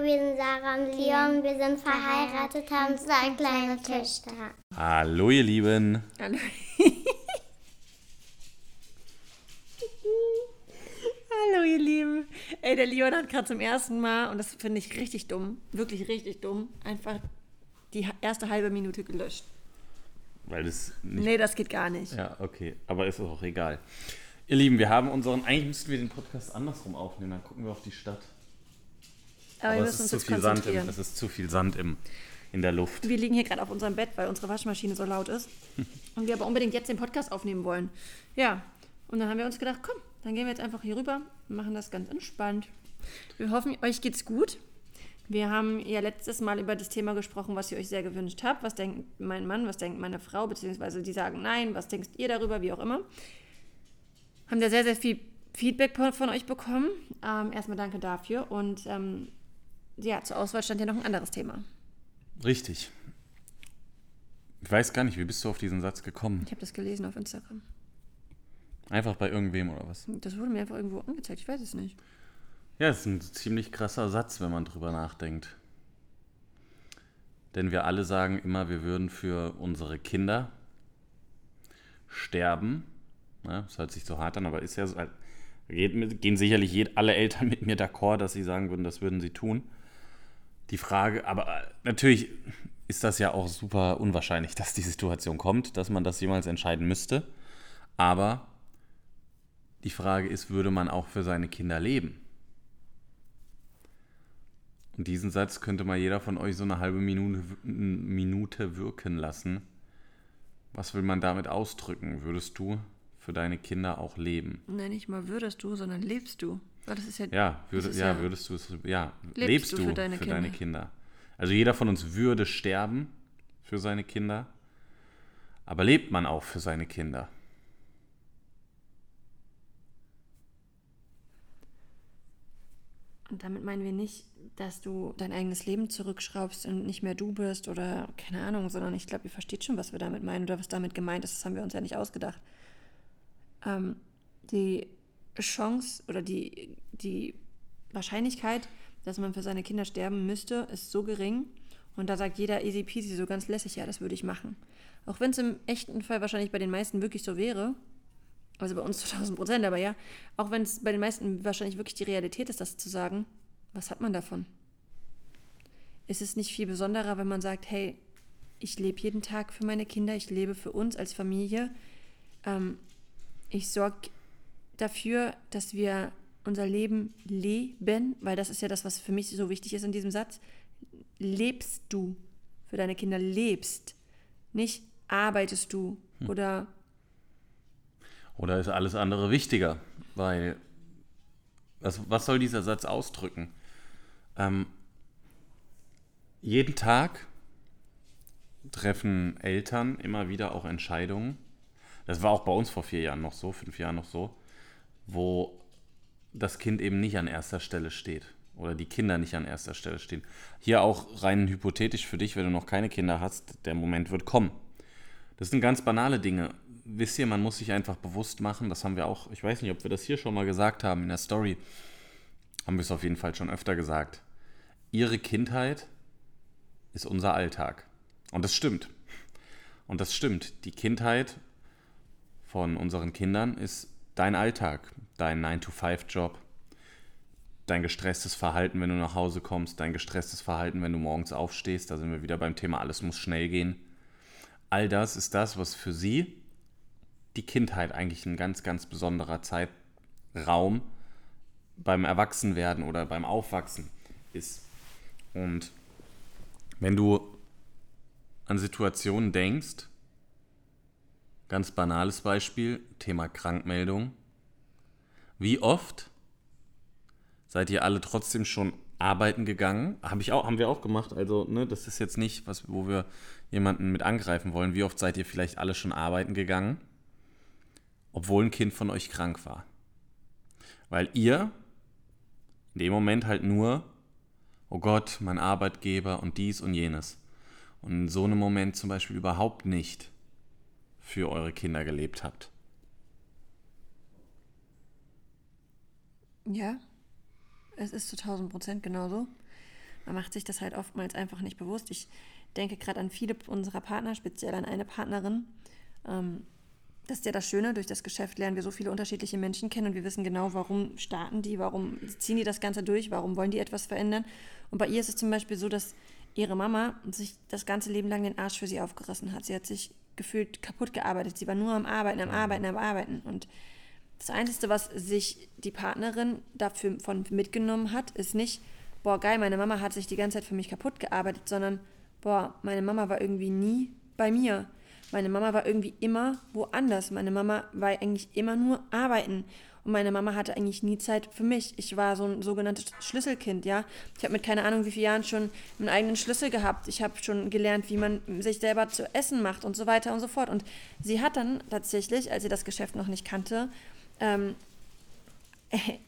Hallo, wir sind Sarah und Leon. Wir sind verheiratet, haben zwei kleine Töchter. Hallo, ihr Lieben. Hallo. Hallo, ihr Lieben. Ey, der Leon hat gerade zum ersten Mal, und das finde ich richtig dumm, wirklich richtig dumm, einfach die erste halbe Minute gelöscht. Weil das nicht. Nee, das geht gar nicht. Ja, okay. Aber ist auch egal. Ihr Lieben, wir haben unseren. Eigentlich müssten wir den Podcast andersrum aufnehmen. Dann gucken wir auf die Stadt. Aber, wir es ist zu viel Sand. Im, es ist zu viel Sand im, in der Luft. Wir liegen hier gerade auf unserem Bett, weil unsere Waschmaschine so laut ist. Und wir aber unbedingt jetzt den Podcast aufnehmen wollen. Ja, und dann haben wir uns gedacht, komm, dann gehen wir jetzt einfach hier rüber und machen das ganz entspannt. Wir hoffen, euch geht's gut. Wir haben ja letztes Mal über das Thema gesprochen, was ihr euch sehr gewünscht habt. Was denkt mein Mann, was denkt meine Frau, beziehungsweise die sagen nein, was denkt ihr darüber, wie auch immer. Haben da sehr, sehr viel Feedback von von euch bekommen. Ähm, erstmal danke dafür. Und ähm, ja, zur Auswahl stand ja noch ein anderes Thema. Richtig. Ich weiß gar nicht, wie bist du auf diesen Satz gekommen? Ich habe das gelesen auf Instagram. Einfach bei irgendwem oder was? Das wurde mir einfach irgendwo angezeigt, ich weiß es nicht. Ja, es ist ein ziemlich krasser Satz, wenn man drüber nachdenkt. Denn wir alle sagen immer, wir würden für unsere Kinder sterben. Ja, das hört sich so hart an, aber ist ja so. Mit- gehen sicherlich alle Eltern mit mir d'accord, dass sie sagen würden, das würden sie tun. Die Frage, aber äh, natürlich ist das ja auch super unwahrscheinlich, dass die Situation kommt, dass man das jemals entscheiden müsste. Aber die Frage ist, würde man auch für seine Kinder leben? Und diesen Satz könnte mal jeder von euch so eine halbe Minute, Minute wirken lassen. Was will man damit ausdrücken? Würdest du für deine Kinder auch leben? Nein, nicht mal würdest du, sondern lebst du. Weil das ist ja, Ja, würde, ja, ja- würdest du es, ja, Lebst lebst, du du für deine für Kinder? deine Kinder? Also jeder von uns würde sterben für seine Kinder, aber lebt man auch für seine Kinder? Und damit meinen wir nicht, dass du dein eigenes Leben zurückschraubst und nicht mehr du bist oder keine Ahnung, sondern ich glaube, ihr versteht schon, was wir damit meinen oder was damit gemeint ist. Das haben wir uns ja nicht ausgedacht. Ähm, die Chance oder die, die Wahrscheinlichkeit, dass man für seine Kinder sterben müsste, ist so gering. Und da sagt jeder easy peasy so ganz lässig, ja, das würde ich machen. Auch wenn es im echten Fall wahrscheinlich bei den meisten wirklich so wäre, also bei uns zu 1000 Prozent, aber ja, auch wenn es bei den meisten wahrscheinlich wirklich die Realität ist, das zu sagen, was hat man davon? Ist es nicht viel besonderer, wenn man sagt, hey, ich lebe jeden Tag für meine Kinder, ich lebe für uns als Familie, ähm, ich sorge dafür, dass wir unser Leben leben, weil das ist ja das, was für mich so wichtig ist in diesem Satz. Lebst du für deine Kinder, lebst, nicht arbeitest du oder Oder ist alles andere wichtiger? Weil, was, was soll dieser Satz ausdrücken? Ähm, jeden Tag treffen Eltern immer wieder auch Entscheidungen. Das war auch bei uns vor vier Jahren noch so, fünf Jahren noch so, wo das Kind eben nicht an erster Stelle steht oder die Kinder nicht an erster Stelle stehen. Hier auch rein hypothetisch für dich, wenn du noch keine Kinder hast, der Moment wird kommen. Das sind ganz banale Dinge. Wisst ihr, man muss sich einfach bewusst machen, das haben wir auch, ich weiß nicht, ob wir das hier schon mal gesagt haben in der Story, haben wir es auf jeden Fall schon öfter gesagt. Ihre Kindheit ist unser Alltag. Und das stimmt. Und das stimmt. Die Kindheit von unseren Kindern ist dein Alltag, dein 9-to-5-Job, dein gestresstes Verhalten, wenn du nach Hause kommst, dein gestresstes Verhalten, wenn du morgens aufstehst. Da sind wir wieder beim Thema, alles muss schnell gehen. All das ist das, was für sie die Kindheit eigentlich ein ganz, ganz besonderer Zeitraum beim Erwachsenwerden oder beim Aufwachsen ist. Und wenn du an Situationen denkst, ganz banales Beispiel, Thema Krankmeldung, wie oft seid ihr alle trotzdem schon arbeiten gegangen? Hab ich auch, haben wir auch gemacht. Also, ne, das ist jetzt nicht, was, wo wir jemanden mit angreifen wollen. Wie oft seid ihr vielleicht alle schon arbeiten gegangen, obwohl ein Kind von euch krank war? Weil ihr in dem Moment halt nur, oh Gott, mein Arbeitgeber und dies und jenes. Und in so einem Moment zum Beispiel überhaupt nicht für eure Kinder gelebt habt. Ja, es ist zu 1000 Prozent genauso. man macht sich das halt oftmals einfach nicht bewusst. Ich denke gerade an viele unserer Partner, speziell an eine Partnerin. Ähm, das ist ja das Schöne, durch das Geschäft lernen wir so viele unterschiedliche Menschen kennen und wir wissen genau, warum starten die, warum ziehen die das Ganze durch, warum wollen die etwas verändern. Und bei ihr ist es zum Beispiel so, dass ihre Mama sich das ganze Leben lang den Arsch für sie aufgerissen hat. Sie hat sich gefühlt kaputt gearbeitet. Sie war nur am Arbeiten, am Arbeiten, am Arbeiten. Und das Einzige, was sich die Partnerin dafür von mitgenommen hat, ist nicht, boah, geil, meine Mama hat sich die ganze Zeit für mich kaputt gearbeitet, sondern, boah, meine Mama war irgendwie nie bei mir. Meine Mama war irgendwie immer woanders. Meine Mama war eigentlich immer nur arbeiten. Und meine Mama hatte eigentlich nie Zeit für mich. Ich war so ein sogenanntes Schlüsselkind, ja. Ich habe mit keine Ahnung wie vielen Jahren schon einen eigenen Schlüssel gehabt. Ich habe schon gelernt, wie man sich selber zu essen macht und so weiter und so fort. Und sie hat dann tatsächlich, als sie das Geschäft noch nicht kannte, ähm, äh,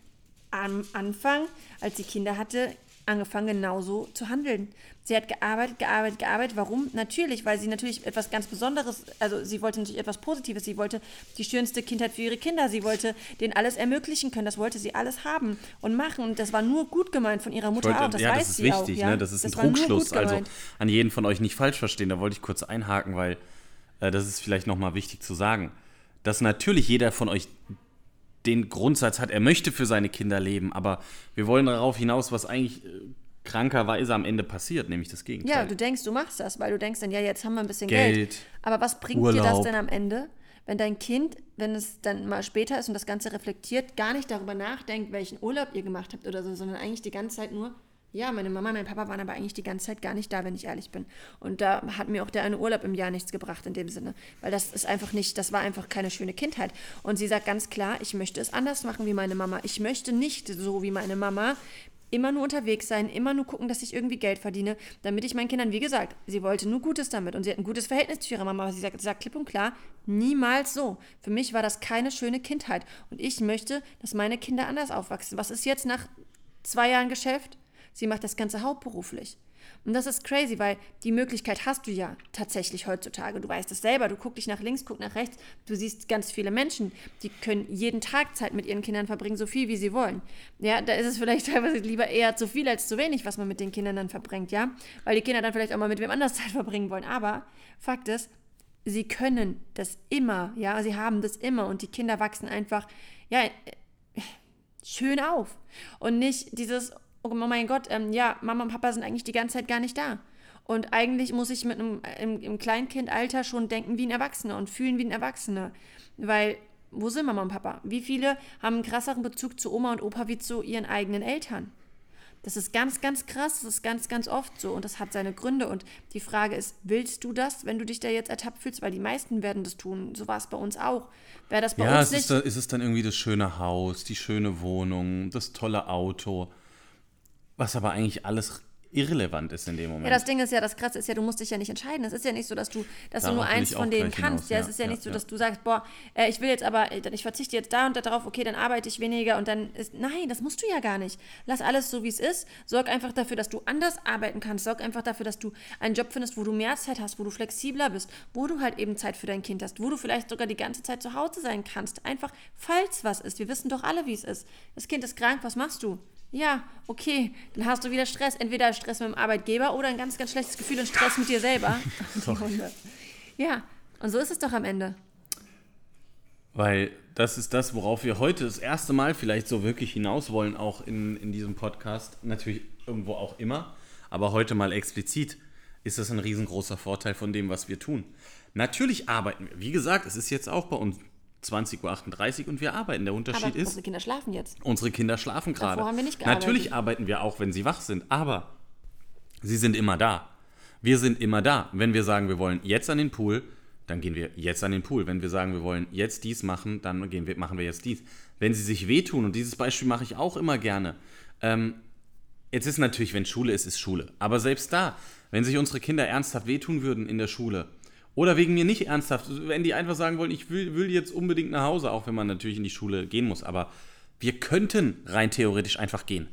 am Anfang, als sie Kinder hatte, angefangen genauso zu handeln. Sie hat gearbeitet, gearbeitet, gearbeitet. Warum? Natürlich, weil sie natürlich etwas ganz Besonderes, also sie wollte natürlich etwas Positives. Sie wollte die schönste Kindheit für ihre Kinder. Sie wollte denen alles ermöglichen können. Das wollte sie alles haben und machen. Und das war nur gut gemeint von ihrer Mutter wollte, auch. Das ja, weiß das ist sie wichtig, auch. Ja? ne? Das ist das ein war nur Trugschluss. Also an jeden von euch nicht falsch verstehen. Da wollte ich kurz einhaken, weil äh, das ist vielleicht nochmal wichtig zu sagen, dass natürlich jeder von euch den Grundsatz hat, er möchte für seine Kinder leben, aber wir wollen darauf hinaus, was eigentlich äh, krankerweise am Ende passiert, nämlich das Gegenteil. Ja, du denkst, du machst das, weil du denkst dann, ja, jetzt haben wir ein bisschen Geld. Geld, Aber was bringt dir das Urlaub. denn am Ende, wenn dein Kind, wenn es dann mal später ist und das Ganze reflektiert, gar nicht darüber nachdenkt, welchen Urlaub ihr gemacht habt oder so, sondern eigentlich die ganze Zeit nur, ja, meine Mama und mein Papa waren aber eigentlich die ganze Zeit gar nicht da, wenn ich ehrlich bin. Und da hat mir auch der eine Urlaub im Jahr nichts gebracht in dem Sinne. Weil das ist einfach nicht, das war einfach keine schöne Kindheit. Und sie sagt ganz klar, ich möchte es anders machen wie meine Mama. Ich möchte nicht so wie meine Mama immer nur unterwegs sein, immer nur gucken, dass ich irgendwie Geld verdiene, damit ich meinen Kindern, wie gesagt, sie wollte nur Gutes damit und sie hat ein gutes Verhältnis zu ihrer Mama, aber sie sagt, sie sagt klipp und klar, niemals so. Für mich war das keine schöne Kindheit und ich möchte, dass meine Kinder anders aufwachsen. Was ist jetzt nach zwei Jahren Geschäft? Sie macht das Ganze hauptberuflich. Und das ist crazy, weil die Möglichkeit hast du ja tatsächlich heutzutage. Du weißt es selber, du guckst dich nach links, guck nach rechts, du siehst ganz viele Menschen, die können jeden Tag Zeit mit ihren Kindern verbringen, so viel wie sie wollen. Ja, da ist es vielleicht teilweise lieber eher zu viel als zu wenig, was man mit den Kindern dann verbringt, ja? Weil die Kinder dann vielleicht auch mal mit wem anders Zeit verbringen wollen. Aber Fakt ist, sie können das immer, ja, sie haben das immer und die Kinder wachsen einfach, ja, schön auf. Und nicht dieses, oh mein Gott, ähm, ja, Mama und Papa sind eigentlich die ganze Zeit gar nicht da. Und eigentlich muss ich mit einem im, im Kleinkindalter schon denken wie ein Erwachsener und fühlen wie ein Erwachsener. Weil, wo sind Mama und Papa? Wie viele haben einen krasseren Bezug zu Oma und Opa wie zu ihren eigenen Eltern? Das ist ganz, ganz krass, das ist ganz, ganz oft so und das hat seine Gründe. Und die Frage ist, willst du das, wenn du dich da jetzt ertappt fühlst? Weil die meisten werden das tun. So war es bei uns auch. Wäre das bei Ja, uns es nicht. ist, da, ist es dann irgendwie das schöne Haus, die schöne Wohnung, das tolle Auto, was aber eigentlich alles irrelevant ist in dem Moment. Ja, das Ding ist ja, das Krasse ist ja, du musst dich ja nicht entscheiden. Es ist ja nicht so, dass du, dass du Darauf nur will eins von denen kannst. hinaus, ja, ja, es ist ja, ja, nicht so, dass du sagst, boah, äh, ich will jetzt aber, äh, ich verzichte jetzt da und da drauf, okay, dann arbeite ich weniger und dann ist, nein, das musst du ja gar nicht. Lass alles so, wie es ist. Sorg einfach dafür, dass du anders arbeiten kannst. Sorg einfach dafür, dass du einen Job findest, wo du mehr Zeit hast, wo du flexibler bist, wo du halt eben Zeit für dein Kind hast, wo du vielleicht sogar die ganze Zeit zu Hause sein kannst. Einfach, falls was ist. Wir wissen doch alle, wie es ist. Das Kind ist krank, was machst du? Ja, okay, dann hast du wieder Stress. Entweder Stress mit dem Arbeitgeber oder ein ganz, ganz schlechtes Gefühl und Stress mit dir selber. Ja, und so ist es doch am Ende. Weil das ist das, worauf wir heute das erste Mal vielleicht so wirklich hinaus wollen, auch in, in diesem Podcast. Natürlich irgendwo auch immer, aber heute mal explizit ist das ein riesengroßer Vorteil von dem, was wir tun. Natürlich arbeiten wir. Wie gesagt, es ist jetzt auch bei uns 20.38 Uhr und wir arbeiten. Der Unterschied Aber ist, unsere Kinder schlafen jetzt. unsere Kinder schlafen gerade. haben wir nicht gearbeitet. Natürlich arbeiten wir auch, wenn sie wach sind, aber sie sind immer da. Wir sind immer da. Wenn wir sagen, wir wollen jetzt an den Pool, dann gehen wir jetzt an den Pool. Wenn wir sagen, wir wollen jetzt dies machen, dann gehen wir, machen wir jetzt dies. Wenn sie sich wehtun, und dieses Beispiel mache ich auch immer gerne, ähm, jetzt ist natürlich, wenn Schule ist, ist Schule. Aber selbst da, wenn sich unsere Kinder ernsthaft wehtun würden in der Schule, oder wegen mir nicht ernsthaft, wenn die einfach sagen wollen, ich will, will jetzt unbedingt nach Hause, auch wenn man natürlich in die Schule gehen muss, aber wir könnten rein theoretisch einfach gehen.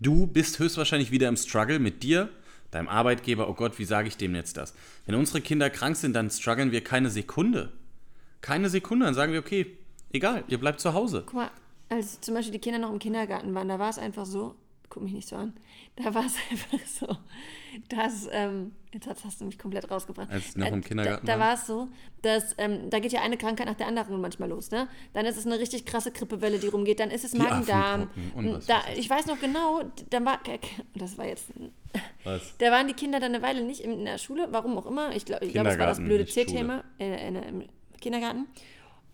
Du bist höchstwahrscheinlich wieder im Struggle mit dir, deinem Arbeitgeber, oh Gott, wie sage ich dem jetzt das? Wenn unsere Kinder krank sind, dann strugglen wir keine Sekunde. Keine Sekunde, dann sagen wir, okay, egal, ihr bleibt zu Hause. Guck mal, als zum Beispiel die Kinder noch im Kindergarten waren, da war es einfach so, guck mich nicht so an. Da war es einfach so, dass, ähm, jetzt hast du mich komplett rausgebracht. Als noch im Äh, Kindergarten Da, da war es so, dass, ähm, da geht ja eine Krankheit nach der anderen manchmal los, ne? Dann ist es eine richtig krasse Grippewelle, die rumgeht, dann ist es Magen-Darm. Da, ich. ich weiß noch genau, dann war, das war jetzt, Was? da waren die Kinder dann eine Weile nicht in der Schule, warum auch immer. Ich glaube, ich glaub, das war das blöde C-Thema äh, im Kindergarten.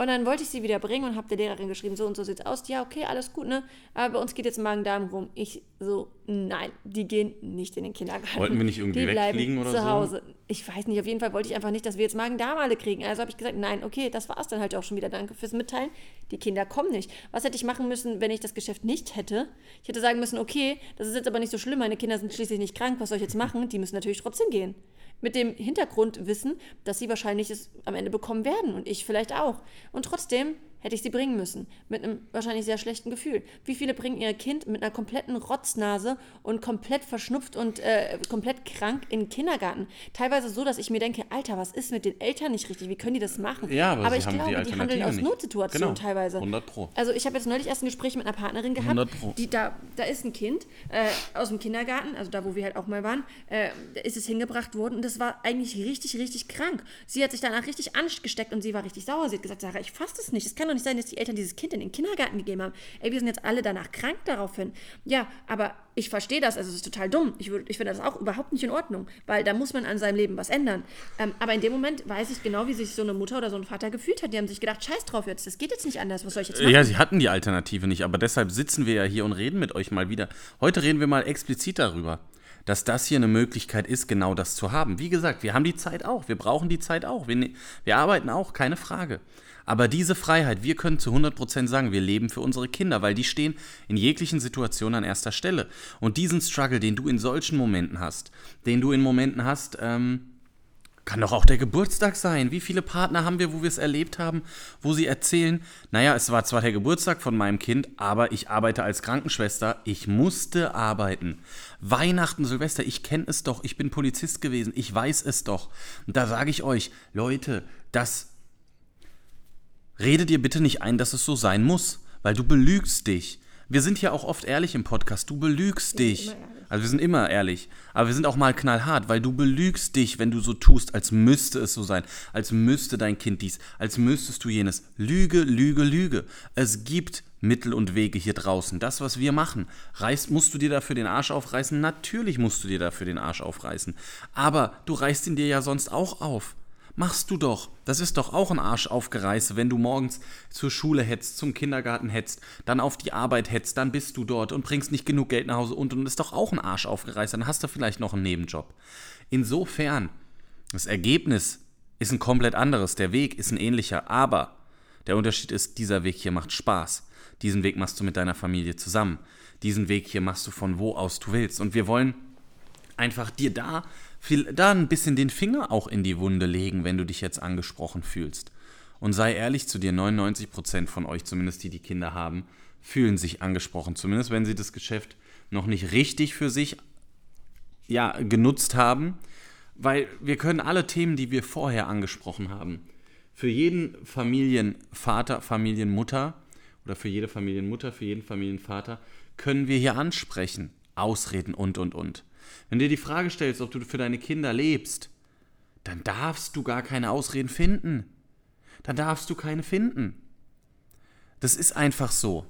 Und dann wollte ich sie wieder bringen und habe der Lehrerin geschrieben, so und so sieht's aus. Ja, okay, alles gut, ne? Aber bei uns geht jetzt Magen-Darm rum. Ich so, nein, die gehen nicht in den Kindergarten. Wollten wir nicht irgendwie die wegfliegen oder zu so? Hause. Ich weiß nicht, auf jeden Fall wollte ich einfach nicht, dass wir jetzt Magen-Darm alle kriegen. Also habe ich gesagt, nein, okay, das war's dann halt auch schon wieder. Danke fürs Mitteilen. Die Kinder kommen nicht. Was hätte ich machen müssen, wenn ich das Geschäft nicht hätte? Ich hätte sagen müssen, okay, das ist jetzt aber nicht so schlimm, meine Kinder sind schließlich nicht krank, was soll ich jetzt machen? Die müssen natürlich trotzdem gehen. Mit dem Hintergrundwissen, dass sie wahrscheinlich es am Ende bekommen werden und ich vielleicht auch. Und trotzdem hätte ich sie bringen müssen. Mit einem wahrscheinlich sehr schlechten Gefühl. Wie viele bringen ihr Kind mit einer kompletten Rotznase und komplett verschnupft und äh, komplett krank in den Kindergarten? Teilweise so, dass ich mir denke, Alter, was ist mit den Eltern nicht richtig? Wie können die das machen? Ja, aber sie ich haben die glaube, die handeln aus. Notsituationen Genau, teilweise. 100 Pro. Also ich habe jetzt neulich erst ein Gespräch mit einer Partnerin gehabt, 100 Pro. die da, da ist ein Kind äh, aus dem Kindergarten, also da, wo wir halt auch mal waren, äh, da ist es hingebracht worden und das war eigentlich richtig, richtig krank. Sie hat sich danach richtig angesteckt und sie war richtig sauer. Sie hat gesagt, Sarah, ich fasse das nicht. Es kann doch nicht sein, dass die Eltern dieses Kind in den Kindergarten gegeben haben. Ey, wir sind jetzt alle danach krank daraufhin. Ja, aber ich verstehe das, also es ist total dumm. Ich, würd- ich finde das auch überhaupt nicht in Ordnung, weil da muss man an seinem Leben was ändern. Ähm, aber in dem Moment weiß ich genau, wie sich so eine Mutter oder so ein Vater gefühlt hat. Die haben sich gedacht, scheiß drauf jetzt, das geht jetzt nicht anders, was soll ich jetzt machen? Ja, sie hatten die Alternative nicht, aber deshalb sitzen wir ja hier und reden mit euch mal wieder. Heute reden wir mal explizit darüber, dass das hier eine Möglichkeit ist, genau das zu haben. Wie gesagt, wir haben die Zeit auch, wir brauchen die Zeit auch, wir, ne- wir arbeiten auch, keine Frage. Aber diese Freiheit, wir können zu 100% sagen, wir leben für unsere Kinder, weil die stehen in jeglichen Situationen an erster Stelle. Und diesen Struggle, den du in solchen Momenten hast, den du in Momenten hast, ähm, kann doch auch der Geburtstag sein. Wie viele Partner haben wir, wo wir es erlebt haben, wo sie erzählen, naja, es war zwar der Geburtstag von meinem Kind, aber ich arbeite als Krankenschwester, ich musste arbeiten. Weihnachten, Silvester, ich kenne es doch, ich bin Polizist gewesen, ich weiß es doch. Und da sage ich euch, Leute, das Rede dir bitte nicht ein, dass es so sein muss, weil du belügst dich. Wir sind ja auch oft ehrlich im Podcast, du belügst dich. Also wir sind immer ehrlich, aber wir sind auch mal knallhart, weil du belügst dich, wenn du so tust, als müsste es so sein, als müsste dein Kind dies, als müsstest du jenes. Lüge, Lüge, Lüge. Es gibt Mittel und Wege hier draußen. Das, was wir machen, reißt, musst du dir dafür den Arsch aufreißen? Natürlich musst du dir dafür den Arsch aufreißen. Aber du reißt ihn dir ja sonst auch auf. Machst du doch. Das ist doch auch ein Arsch aufgereiße, wenn du morgens zur Schule hetzt, zum Kindergarten hetzt, dann auf die Arbeit hetzt, dann bist du dort und bringst nicht genug Geld nach Hause und und ist doch auch ein Arsch aufgereißt. Dann hast du vielleicht noch einen Nebenjob. Insofern, das Ergebnis ist ein komplett anderes. Der Weg ist ein ähnlicher, aber der Unterschied ist, dieser Weg hier macht Spaß. Diesen Weg machst du mit deiner Familie zusammen. Diesen Weg hier machst du von wo aus du willst. Und wir wollen einfach dir da, viel, da ein bisschen den Finger auch in die Wunde legen, wenn du dich jetzt angesprochen fühlst. Und sei ehrlich zu dir, 99% von euch, zumindest die, die Kinder haben, fühlen sich angesprochen. Zumindest wenn sie das Geschäft noch nicht richtig für sich ja, genutzt haben. Weil wir können alle Themen, die wir vorher angesprochen haben, für jeden Familienvater, Familienmutter oder für jede Familienmutter, für jeden Familienvater, können wir hier ansprechen. Ausreden und, und, und. Wenn dir die Frage stellst, ob du für deine Kinder lebst, dann darfst du gar keine Ausreden finden. Dann darfst du keine finden. Das ist einfach so.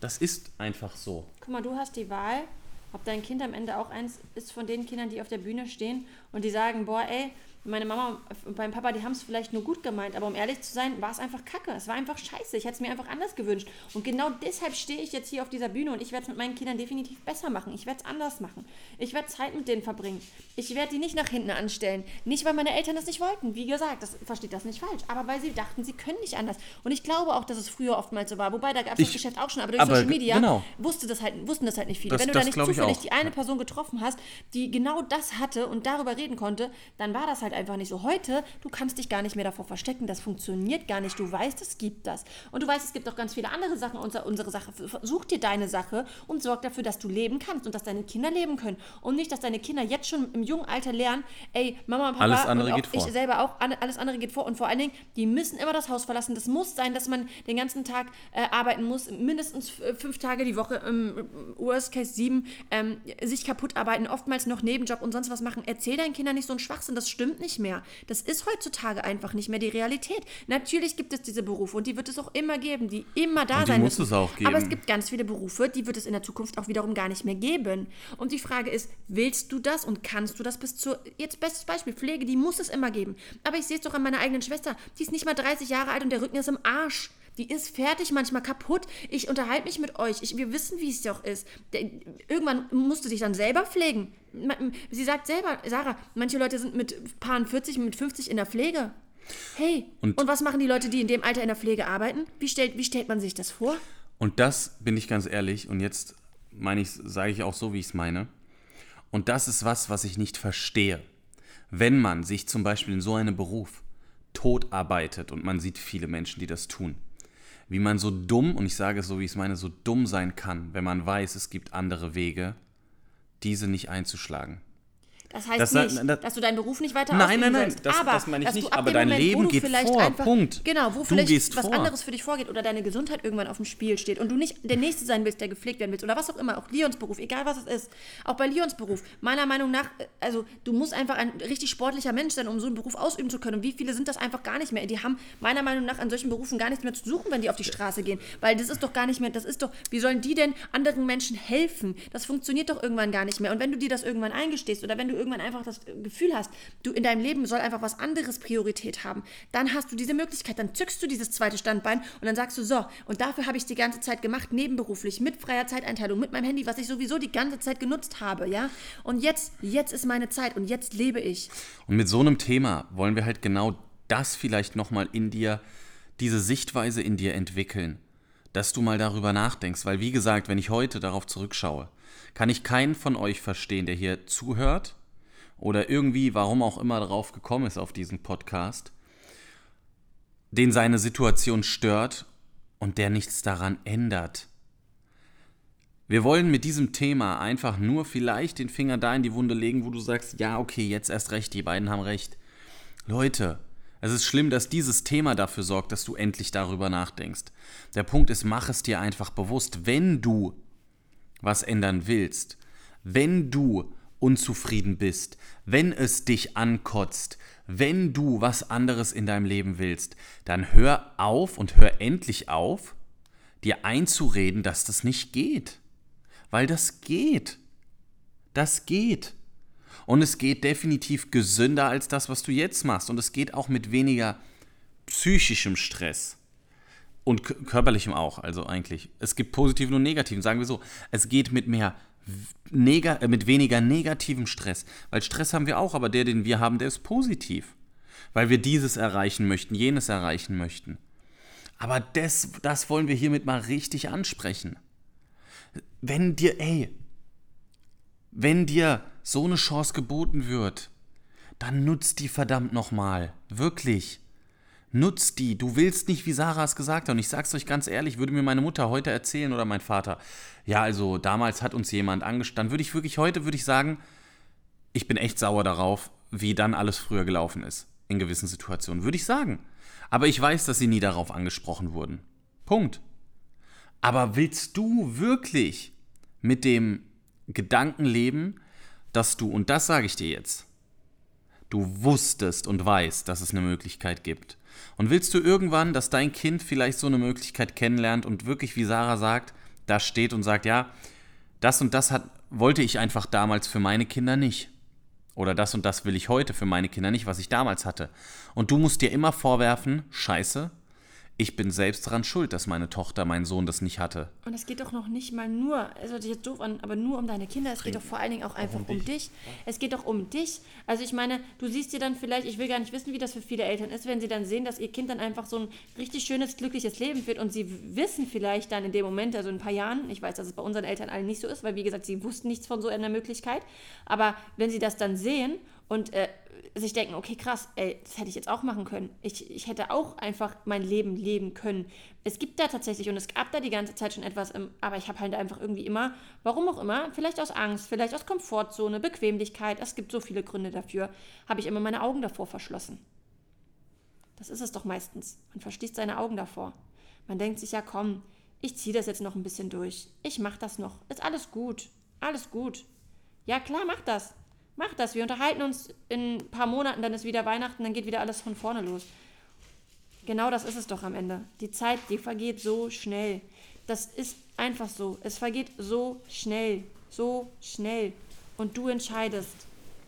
Das ist einfach so. Guck mal, du hast die Wahl, ob dein Kind am Ende auch eins ist von den Kindern, die auf der Bühne stehen und die sagen, boah, ey, meine Mama und mein Papa, die haben es vielleicht nur gut gemeint, aber um ehrlich zu sein, war es einfach kacke. Es war einfach scheiße. Ich hätte es mir einfach anders gewünscht. Und genau deshalb stehe ich jetzt hier auf dieser Bühne und ich werde es mit meinen Kindern definitiv besser machen. Ich werde es anders machen. Ich werde Zeit mit denen verbringen. Ich werde die nicht nach hinten anstellen. Nicht, weil meine Eltern das nicht wollten. Wie gesagt, das versteht das nicht falsch. Aber weil sie dachten, sie können nicht anders. Und ich glaube auch, dass es früher oftmals so war. Wobei, da gab es das Geschäft auch schon. Aber durch aber Social Media genau. wusste das halt, wussten das halt nicht viele. Das- Wenn du da nicht zufällig die eine. Person getroffen hast, die genau das hatte und darüber reden konnte, dann war das halt einfach nicht so. Heute, du kannst dich gar nicht mehr davor verstecken, das funktioniert gar nicht. Du weißt, es gibt das. Und du weißt, es gibt auch ganz viele andere Sachen. Unsere, unsere Sache, such dir deine Sache und sorg dafür, dass du leben kannst und dass deine Kinder leben können. Und nicht, dass deine Kinder jetzt schon im jungen Alter lernen, ey, Mama und Papa Alles andere und geht vor. ich selber auch, alles andere geht vor. Und vor allen Dingen, die müssen immer das Haus verlassen. Das muss sein, dass man den ganzen Tag äh, arbeiten muss, mindestens äh, fünf Tage die Woche, im Worst Case sieben, ähm, sich kaputt arbeiten, oftmals noch Nebenjob und sonst was machen. Erzähl deinen Kindern nicht so einen Schwachsinn, das stimmt nicht mehr. Das ist heutzutage einfach nicht mehr die Realität. Natürlich gibt es diese Berufe und die wird es auch immer geben, die immer da Und die sein muss müssen. es auch Aber es geben. gibt ganz viele Berufe, die wird es in der Zukunft auch wiederum gar nicht mehr geben. Und die Frage ist, willst du das und kannst du das bis zur, jetzt bestes Beispiel, Pflege, die muss es immer geben. Aber ich sehe es doch an meiner eigenen Schwester, die ist nicht mal 30 Jahre alt und der Rücken ist im Arsch. Die ist fertig, manchmal kaputt. Ich unterhalte mich mit euch. Ich, wir wissen, wie es doch ist. Irgendwann musst du dich dann selber pflegen. Sie sagt selber, Sarah, manche Leute sind mit Paaren 40, mit 50 in der Pflege. Hey, Und- und, was machen die Leute, die in dem Alter in der Pflege arbeiten? Wie stellt, wie stellt man sich das vor? Und das bin ich ganz ehrlich, und jetzt meine ich, sage ich auch so, wie ich es meine. Und das ist was, was ich nicht verstehe. Wenn man sich zum Beispiel in so einem Beruf tot arbeitet, und man sieht viele Menschen, die das tun, wie man so dumm, und ich sage es so, wie ich es meine, so dumm sein kann, wenn man weiß, es gibt andere Wege, diese nicht einzuschlagen. Das heißt Das- nicht, das- dass du deinen Beruf nicht weiter Nein, ausüben nein, nein, sollst. das- aber, das meine ich nicht, ab aber dein Moment, Leben geht vielleicht vor, Einfach, Punkt. Genau, wo Du vielleicht was vor. anderes für dich vorgeht oder deine Gesundheit irgendwann auf dem Spiel steht und du nicht der Nächste sein willst, der gepflegt werden willst oder was auch immer, auch Leons Beruf, egal was es ist. Auch bei Leons Beruf, meiner Meinung nach, äh, also du musst einfach ein richtig sportlicher Mensch sein, um so einen Beruf ausüben zu können. Und wie viele sind das einfach gar nicht mehr? Die haben meiner Meinung nach an solchen Berufen gar nichts mehr zu suchen, wenn die auf die Straße gehen. Weil das ist doch gar nicht mehr, das ist doch, wie sollen die denn anderen Menschen helfen? Das funktioniert doch irgendwann gar nicht mehr. Und wenn du dir das irgendwann eingestehst oder wenn du irgendwann einfach das Gefühl hast, du in deinem Leben soll einfach was anderes Priorität haben, dann hast du diese Möglichkeit, dann zückst du dieses zweite Standbein und dann sagst du, so, und dafür habe ich die ganze Zeit gemacht, nebenberuflich, mit freier Zeiteinteilung, mit meinem Handy, was ich sowieso die ganze Zeit genutzt habe, ja? Und jetzt, jetzt ist meine Zeit und jetzt lebe ich. Und mit so einem Thema wollen wir halt genau das vielleicht nochmal in dir, diese Sichtweise in dir entwickeln, dass du mal darüber nachdenkst. Weil wie gesagt, wenn ich heute darauf zurückschaue, kann ich keinen von euch verstehen, der hier zuhört oder irgendwie, warum auch immer, darauf gekommen ist auf diesen Podcast, den seine Situation stört und der nichts daran ändert. Wir wollen mit diesem Thema einfach nur vielleicht den Finger da in die Wunde legen, wo du sagst, ja, okay, jetzt erst recht, die beiden haben recht. Leute, es ist schlimm, dass dieses Thema dafür sorgt, dass du endlich darüber nachdenkst. Der Punkt ist, mach es dir einfach bewusst, wenn du was ändern willst, wenn du unzufrieden bist, wenn es dich ankotzt, wenn du was anderes in deinem Leben willst, dann hör auf und hör endlich auf, dir einzureden, dass das nicht geht. Weil das geht. Das geht. Und es geht definitiv gesünder als das, was du jetzt machst. Und es geht auch mit weniger psychischem Stress. Und körperlichem auch, also eigentlich. Es gibt positiven und negativen, sagen wir so. Es geht mit mehr mit weniger negativem Stress. Weil Stress haben wir auch, aber der, den wir haben, der ist positiv. Weil wir dieses erreichen möchten, jenes erreichen möchten. Aber das, das wollen wir hiermit mal richtig ansprechen. Wenn dir, ey, wenn dir so eine Chance geboten wird, dann nutzt die verdammt nochmal. Wirklich. Nutzt die. Du willst nicht, wie Sarah es gesagt hat. Und ich sag's euch ganz ehrlich, würde mir meine Mutter heute erzählen oder mein Vater. Ja, also damals hat uns jemand angestanden. Würde ich wirklich heute, würde ich sagen, ich bin echt sauer darauf, wie dann alles früher gelaufen ist. In gewissen Situationen. Würde ich sagen. Aber ich weiß, dass sie nie darauf angesprochen wurden. Punkt. Aber willst du wirklich mit dem Gedanken leben, dass du, und das sage ich dir jetzt, du wusstest und weißt, dass es eine Möglichkeit gibt. Und willst du irgendwann, dass dein Kind vielleicht so eine Möglichkeit kennenlernt und wirklich, wie Sarah sagt, da steht und sagt, ja, das und das hat, wollte ich einfach damals für meine Kinder nicht. Oder das und das will ich heute für meine Kinder nicht, was ich damals hatte. Und du musst dir immer vorwerfen, scheiße, ich bin selbst daran schuld, dass meine Tochter, mein Sohn das nicht hatte. Und es geht doch noch nicht mal nur, es hört sich jetzt doof an, aber nur um deine Kinder. Es geht doch vor allen Dingen auch einfach um dich. Es geht doch um dich. Also ich meine, du siehst dir dann vielleicht, ich will gar nicht wissen, wie das für viele Eltern ist, wenn sie dann sehen, dass ihr Kind dann einfach so ein richtig schönes, glückliches Leben führt und sie wissen vielleicht dann in dem Moment, also in ein paar Jahren, ich weiß, dass es bei unseren Eltern allen nicht so ist, weil wie gesagt, sie wussten nichts von so einer Möglichkeit, aber wenn sie das dann sehen und äh, sich denken, okay, krass, ey, das hätte ich jetzt auch machen können. Ich, ich hätte auch einfach mein Leben leben können. Es gibt da tatsächlich, und es gab da die ganze Zeit schon etwas, im, aber ich habe halt einfach irgendwie immer, warum auch immer, vielleicht aus Angst, vielleicht aus Komfortzone, Bequemlichkeit, es gibt so viele Gründe dafür, habe ich immer meine Augen davor verschlossen. Das ist es doch meistens. Man verschließt seine Augen davor. Man denkt sich ja, komm, ich ziehe das jetzt noch ein bisschen durch. Ich mache das noch. Ist alles gut. Alles gut. Ja, klar, mach das. Mach das. Wir unterhalten uns in ein paar Monaten, dann ist wieder Weihnachten, dann geht wieder alles von vorne los. Genau das ist es doch am Ende. Die Zeit, die vergeht so schnell. Das ist einfach so. Es vergeht so schnell. So schnell. Und du entscheidest.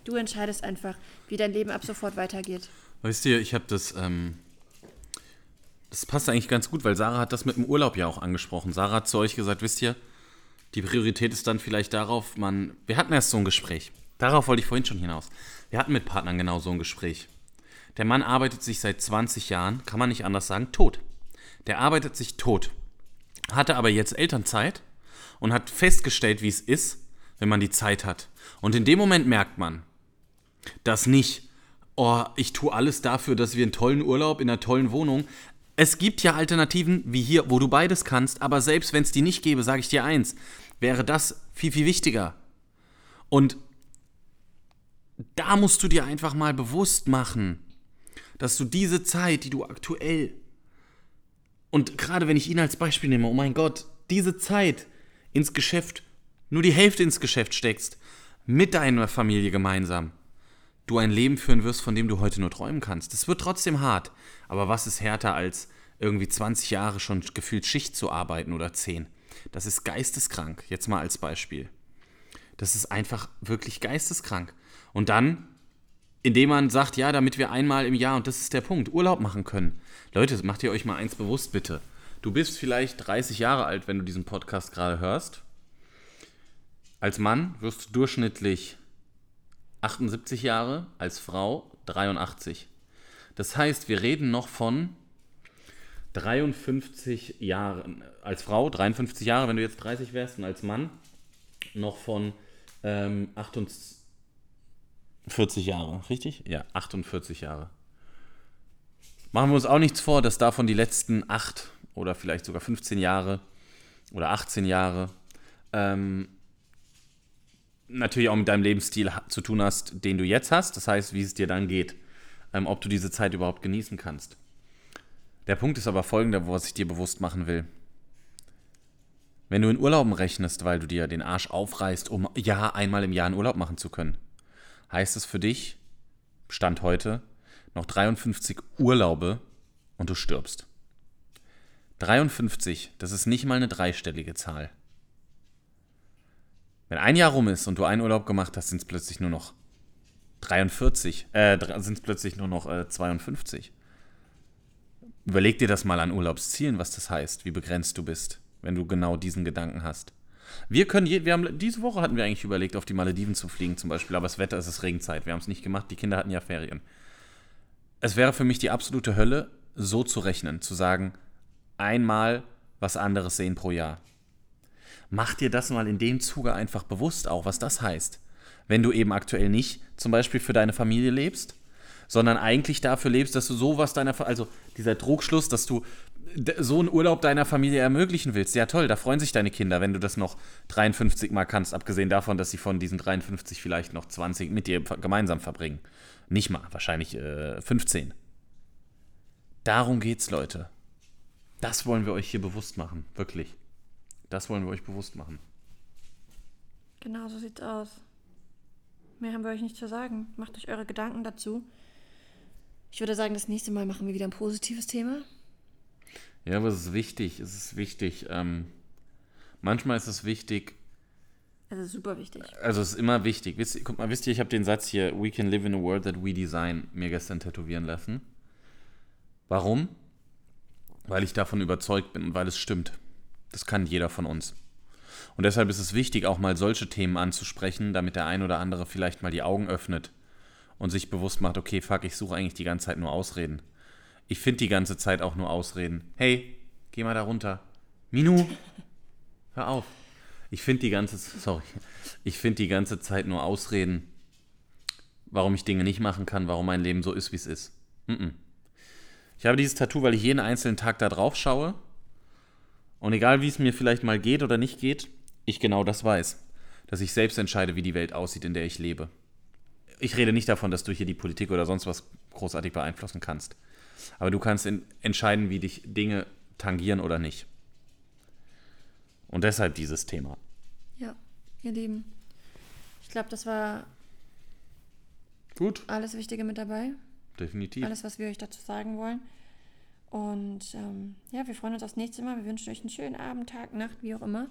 Du entscheidest einfach, wie dein Leben ab sofort weitergeht. Weißt du, ich habe das, ähm, das passt eigentlich ganz gut, weil Sarah hat das mit dem Urlaub ja auch angesprochen. Sarah hat zu euch gesagt, wisst ihr, die Priorität ist dann vielleicht darauf, man, wir hatten erst so ein Gespräch. Darauf wollte ich vorhin schon hinaus. Wir hatten mit Partnern genau so ein Gespräch. Der Mann arbeitet sich seit 20 Jahren, kann man nicht anders sagen, tot. Der arbeitet sich tot. Hatte aber jetzt Elternzeit und hat festgestellt, wie es ist, wenn man die Zeit hat. Und in dem Moment merkt man, dass nicht oh, ich tue alles dafür, dass wir einen tollen Urlaub in einer tollen Wohnung. Es gibt ja Alternativen wie hier, wo du beides kannst, aber selbst wenn es die nicht gäbe, sage ich dir eins, wäre das viel, viel wichtiger. Und da musst du dir einfach mal bewusst machen, dass du diese Zeit, die du aktuell, und gerade wenn ich ihn als Beispiel nehme, oh mein Gott, diese Zeit ins Geschäft, nur die Hälfte ins Geschäft steckst, mit deiner Familie gemeinsam, du ein Leben führen wirst, von dem du heute nur träumen kannst. Das wird trotzdem hart. Aber was ist härter als irgendwie 20 Jahre schon gefühlt Schicht zu arbeiten oder 10? Das ist geisteskrank. Jetzt mal als Beispiel. Das ist einfach wirklich geisteskrank. Und dann, indem man sagt, ja, damit wir einmal im Jahr, und das ist der Punkt, Urlaub machen können. Leute, macht ihr euch mal eins bewusst, bitte. Du bist vielleicht 30 Jahre alt, wenn du diesen Podcast gerade hörst. Als Mann wirst du durchschnittlich 78 Jahre, als Frau 83. Das heißt, wir reden noch von 53 Jahren, als Frau 53 Jahre, wenn du jetzt 30 wärst, und als Mann noch von ähm, 48 Jahre, richtig? Ja, 48 Jahre. Machen wir uns auch nichts vor, dass davon die letzten 8 oder vielleicht sogar 15 Jahre oder 18 Jahre ähm, natürlich auch mit deinem Lebensstil zu tun hast, den du jetzt hast. Das heißt, wie es dir dann geht, ähm, ob du diese Zeit überhaupt genießen kannst. Der Punkt ist aber folgender, was ich dir bewusst machen will. Wenn du in Urlauben rechnest, weil du dir den Arsch aufreißt, um ja einmal im Jahr einen Urlaub machen zu können, heißt es für dich, Stand heute, noch 53 Urlaube und du stirbst. 53, das ist nicht mal eine dreistellige Zahl. Wenn ein Jahr rum ist und du einen Urlaub gemacht hast, sind es plötzlich nur noch 43, äh, sind es plötzlich nur noch äh, 52. Überleg dir das mal an Urlaubszielen, was das heißt, wie begrenzt du bist, wenn du genau diesen Gedanken hast. Wir können, je, wir haben, diese Woche hatten wir eigentlich überlegt, auf die Malediven zu fliegen zum Beispiel, aber das Wetter ist es Regenzeit. Wir haben es nicht gemacht, die Kinder hatten ja Ferien. Es wäre für mich die absolute Hölle, so zu rechnen, zu sagen, einmal was anderes sehen pro Jahr. Mach dir das mal in dem Zuge einfach bewusst auch, was das heißt. Wenn du eben aktuell nicht zum Beispiel für deine Familie lebst, sondern eigentlich dafür lebst, dass du sowas deiner, also dieser Trugschluss, dass du so einen Urlaub deiner Familie ermöglichen willst. Ja toll, da freuen sich deine Kinder, wenn du das noch 53 Mal kannst, abgesehen davon, dass sie von diesen 53 vielleicht noch 20 mit dir gemeinsam verbringen. Nicht mal, wahrscheinlich äh, 15. Darum geht's, Leute. Das wollen wir euch hier bewusst machen, wirklich. Das wollen wir euch bewusst machen. Genau so sieht's aus. Mehr haben wir euch nicht zu sagen. Macht euch eure Gedanken dazu. Ich würde sagen, das nächste Mal machen wir wieder ein positives Thema. Ja, aber es ist wichtig. Es ist wichtig. Ähm, manchmal ist es wichtig. Es ist super wichtig. Also es ist immer wichtig. Wisst, guck mal, wisst ihr, ich habe den Satz hier, We can live in a world that we design, mir gestern tätowieren lassen. Warum? Weil ich davon überzeugt bin und weil es stimmt. Das kann jeder von uns. Und deshalb ist es wichtig, auch mal solche Themen anzusprechen, damit der ein oder andere vielleicht mal die Augen öffnet und sich bewusst macht, okay, fuck, ich suche eigentlich die ganze Zeit nur Ausreden. Ich finde die ganze Zeit auch nur Ausreden. Hey, geh mal da runter. Minu, hör auf. Ich finde die ganze, sorry, ich finde die ganze Zeit nur Ausreden, warum ich Dinge nicht machen kann, warum mein Leben so ist, wie es ist. Mm-mm. Ich habe dieses Tattoo, weil ich jeden einzelnen Tag da drauf schaue. Und egal wie es mir vielleicht mal geht oder nicht geht, ich genau das weiß. Dass ich selbst entscheide, wie die Welt aussieht, in der ich lebe. Ich rede nicht davon, dass du hier die Politik oder sonst was großartig beeinflussen kannst. Aber du kannst in, entscheiden, wie dich Dinge tangieren oder nicht. Und deshalb dieses Thema. Ja, ihr Lieben. Ich glaube, das war Gut, alles Wichtige mit dabei. definitiv. Alles, was wir euch dazu sagen wollen. Und ähm, ja, wir freuen uns aufs nächste Mal. Wir wünschen euch einen schönen Abend, Tag, Nacht, wie auch immer.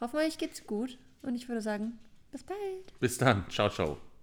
Hoffen euch geht's gut. Und ich würde sagen, bis bald. Bis dann. Ciao, ciao.